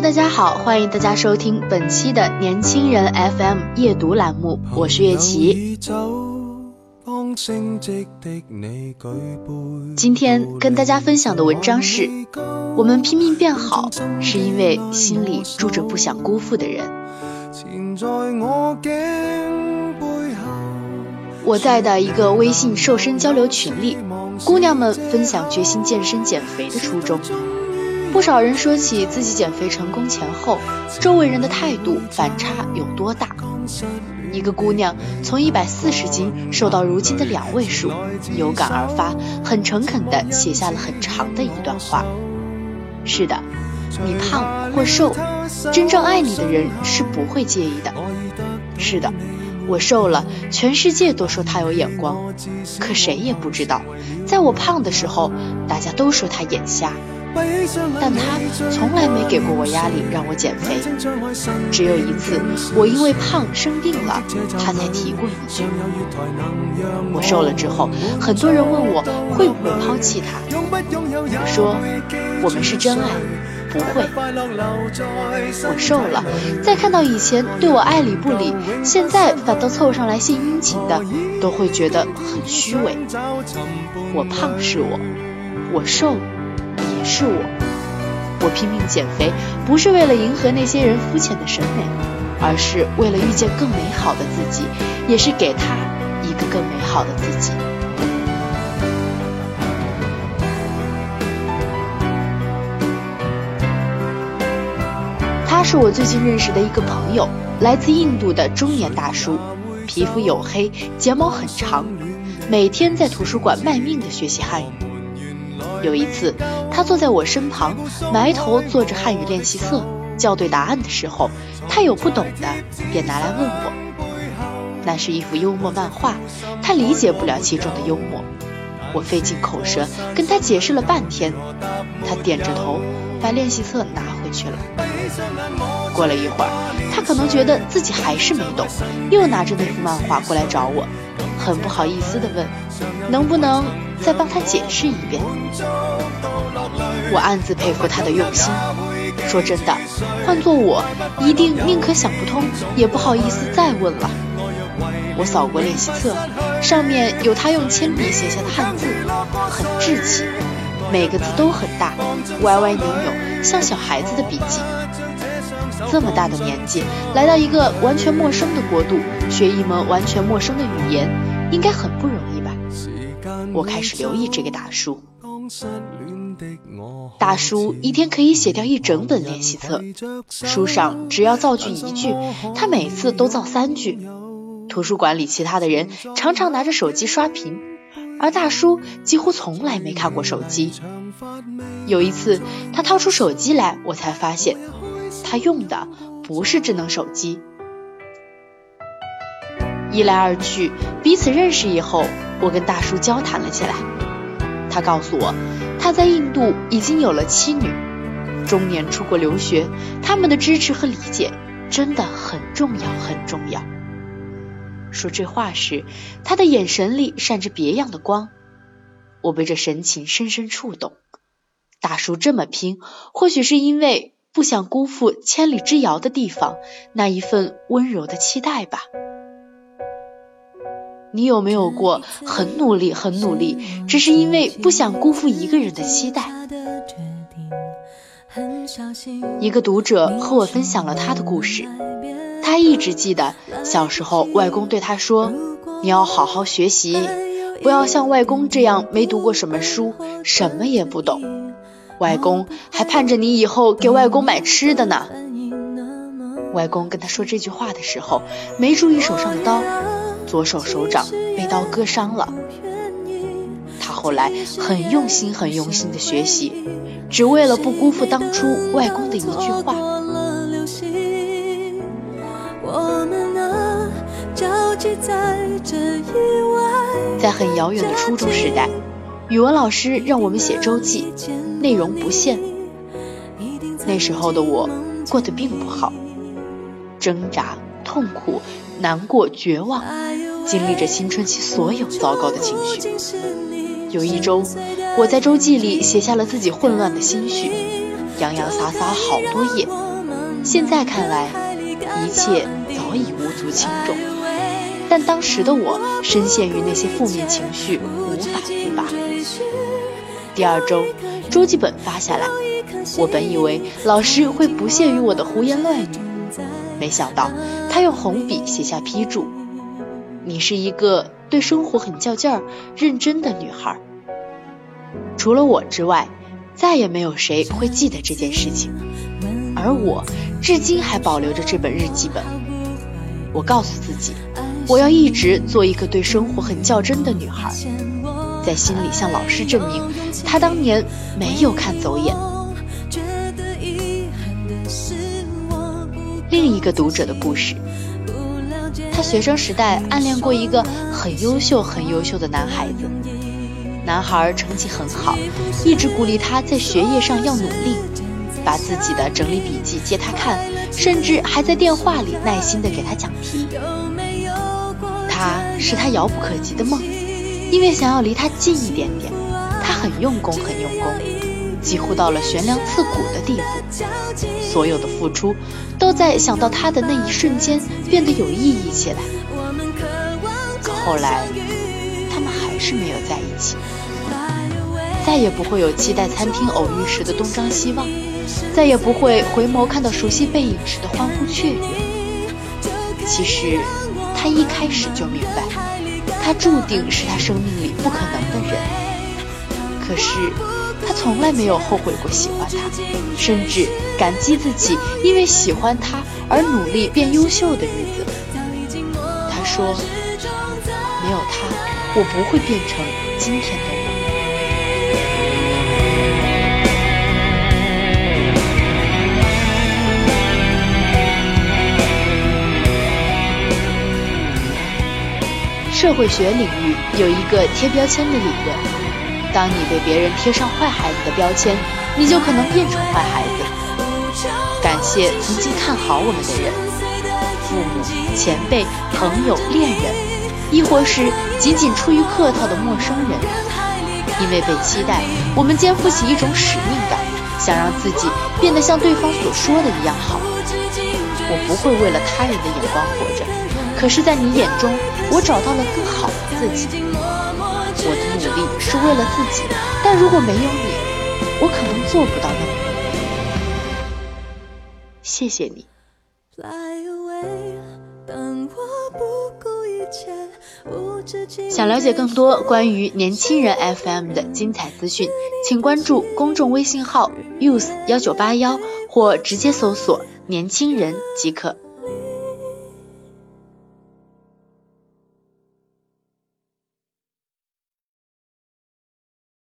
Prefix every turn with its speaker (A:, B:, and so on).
A: 大家好，欢迎大家收听本期的年轻人 FM 夜读栏目，我是月琪。今天跟大家分享的文章是：我们拼命变好，是因为心里住着不想辜负的人。我在的一个微信瘦身交流群里，姑娘们分享决心健身减肥的初衷。不少人说起自己减肥成功前后，周围人的态度反差有多大。一个姑娘从一百四十斤瘦到如今的两位数，有感而发，很诚恳地写下了很长的一段话。是的，你胖或瘦，真正爱你的人是不会介意的。是的，我瘦了，全世界都说他有眼光，可谁也不知道，在我胖的时候，大家都说他眼瞎。但他从来没给过我压力让我减肥，只有一次我因为胖生病了，他才提过一句。我瘦了之后，很多人问我会不会抛弃他，我说我们是真爱，不会。我瘦了，再看到以前对我爱理不理，现在反倒凑上来献殷勤的，都会觉得很虚伪。我胖是我，我瘦。是我，我拼命减肥，不是为了迎合那些人肤浅的审美，而是为了遇见更美好的自己，也是给他一个更美好的自己。他是我最近认识的一个朋友，来自印度的中年大叔，皮肤黝黑，睫毛很长，每天在图书馆卖命的学习汉语。有一次，他坐在我身旁，埋头做着汉语练习册，校对答案的时候，他有不懂的，便拿来问我。那是一幅幽默漫画，他理解不了其中的幽默，我费尽口舌跟他解释了半天，他点着头，把练习册拿回去了。过了一会儿，他可能觉得自己还是没懂，又拿着那幅漫画过来找我，很不好意思地问，能不能？再帮他解释一遍，我暗自佩服他的用心。说真的，换做我，一定宁可想不通，也不好意思再问了。我扫过练习册，上面有他用铅笔写下的汉字，很稚气，每个字都很大，歪歪扭扭，像小孩子的笔记。这么大的年纪，来到一个完全陌生的国度，学一门完全陌生的语言，应该很不容易？我开始留意这个大叔。大叔一天可以写掉一整本练习册，书上只要造句一句，他每次都造三句。图书馆里其他的人常常拿着手机刷屏，而大叔几乎从来没看过手机。有一次，他掏出手机来，我才发现他用的不是智能手机。一来二去，彼此认识以后。我跟大叔交谈了起来，他告诉我，他在印度已经有了妻女，中年出国留学，他们的支持和理解真的很重要，很重要。说这话时，他的眼神里闪着别样的光，我被这神情深深触动。大叔这么拼，或许是因为不想辜负千里之遥的地方那一份温柔的期待吧。你有没有过很努力、很努力，只是因为不想辜负一个人的期待？一个读者和我分享了他的故事，他一直记得小时候外公对他说：“你要好好学习，不要像外公这样没读过什么书，什么也不懂。外公还盼着你以后给外公买吃的呢。”外公跟他说这句话的时候，没注意手上的刀，左手手掌被刀割伤了。他后来很用心、很用心的学习，只为了不辜负当初外公的一句话。在很遥远的初中时代，语文老师让我们写周记，内容不限。那时候的我过得并不好。挣扎、痛苦、难过、绝望，经历着青春期所有糟糕的情绪。有一周，我在周记里写下了自己混乱的心绪，洋洋洒洒好多页。现在看来，一切早已无足轻重，但当时的我深陷于那些负面情绪，无法自拔。第二周，周记本发下来，我本以为老师会不屑于我的胡言乱语。没想到，他用红笔写下批注：“你是一个对生活很较劲儿、认真的女孩。”除了我之外，再也没有谁会记得这件事情。而我至今还保留着这本日记本。我告诉自己，我要一直做一个对生活很较真的女孩，在心里向老师证明，他当年没有看走眼。另一个读者的故事，他学生时代暗恋过一个很优秀、很优秀的男孩子。男孩成绩很好，一直鼓励他在学业上要努力，把自己的整理笔记借他看，甚至还在电话里耐心地给他讲题。他是他遥不可及的梦，因为想要离他近一点点，他很用功，很用功。几乎到了悬梁刺股的地步，所有的付出都在想到他的那一瞬间变得有意义起来。可后来，他们还是没有在一起，再也不会有期待餐厅偶遇时的东张西望，再也不会回眸看到熟悉背影时的欢呼雀跃。其实，他一开始就明白，他注定是他生命里不可能的人。可是。他从来没有后悔过喜欢他，甚至感激自己因为喜欢他而努力变优秀的日子。他说：“没有他，我不会变成今天的我。”社会学领域有一个贴标签的理论。当你被别人贴上坏孩子的标签，你就可能变成坏孩子。感谢曾经看好我们的人，父母、前辈、朋友、恋人，亦或是仅仅出于客套的陌生人。因为被期待，我们肩负起一种使命感，想让自己变得像对方所说的一样好。我不会为了他人的眼光活着，可是，在你眼中，我找到了更好的自己。我的努力是为了自己，但如果没有你，我可能做不到那么努力。谢谢你。想了解更多关于年轻人 FM 的精彩资讯，请关注公众微信号 youth 幺九八幺，或直接搜索“年轻人”即可。